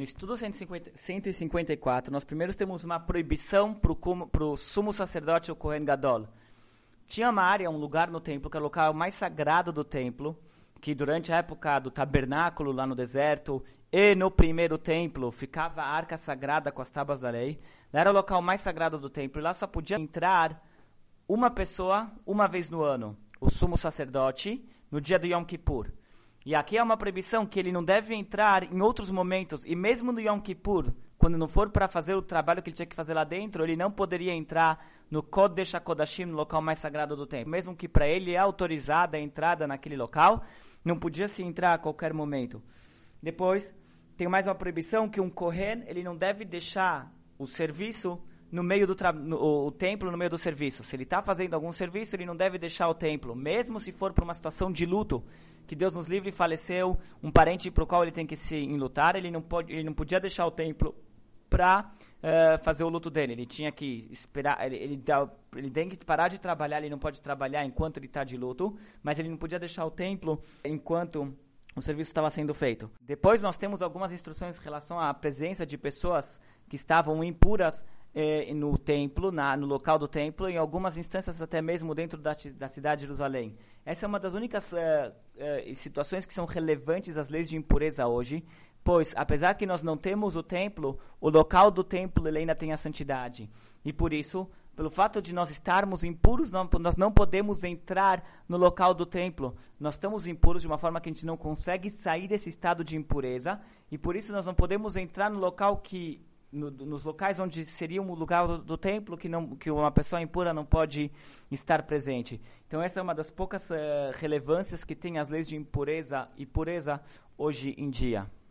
No estudo 150, 154, nós primeiros temos uma proibição para o sumo sacerdote, o Kohen Gadol. Tinha uma área, um lugar no templo, que era o local mais sagrado do templo, que durante a época do tabernáculo lá no deserto e no primeiro templo ficava a arca sagrada com as tábuas da lei. Lá era o local mais sagrado do templo e lá só podia entrar uma pessoa uma vez no ano, o sumo sacerdote, no dia do Yom Kippur. E aqui é uma proibição que ele não deve entrar em outros momentos, e mesmo no Yom Kippur, quando não for para fazer o trabalho que ele tinha que fazer lá dentro, ele não poderia entrar no Kodesh HaKodashim, no local mais sagrado do templo. Mesmo que para ele é autorizada a entrada naquele local, não podia se entrar a qualquer momento. Depois, tem mais uma proibição que um Kohen, ele não deve deixar o serviço no meio do no, o templo no meio do serviço. Se ele está fazendo algum serviço, ele não deve deixar o templo, mesmo se for para uma situação de luto, que Deus nos livre, faleceu um parente para o qual ele tem que se enlutar, ele não pode, ele não podia deixar o templo para uh, eh, fazer o luto dele. Ele tinha que esperar, ele, ele, dá, ele tem que parar de trabalhar, ele não pode trabalhar enquanto ele está de luto, mas ele não podia deixar o templo enquanto o serviço estava sendo feito. Depois nós temos algumas instruções em relação à presença de pessoas que estavam impuras eh, no templo, na, no local do templo, em algumas instâncias até mesmo dentro da, da cidade de Jerusalém. Essa é uma das únicas eh, eh, situações que são relevantes às leis de impureza hoje, Pois, apesar que nós não temos o templo, o local do templo ele ainda tem a santidade. E por isso, pelo fato de nós estarmos impuros, nós não podemos entrar no local do templo. Nós estamos impuros de uma forma que a gente não consegue sair desse estado de impureza. E por isso nós não podemos entrar no local que no, nos locais onde seria um lugar do, do, templo que, não, que uma pessoa impura não pode estar presente. Então essa é uma das poucas uh, relevâncias que tem as leis de impureza e pureza hoje em dia.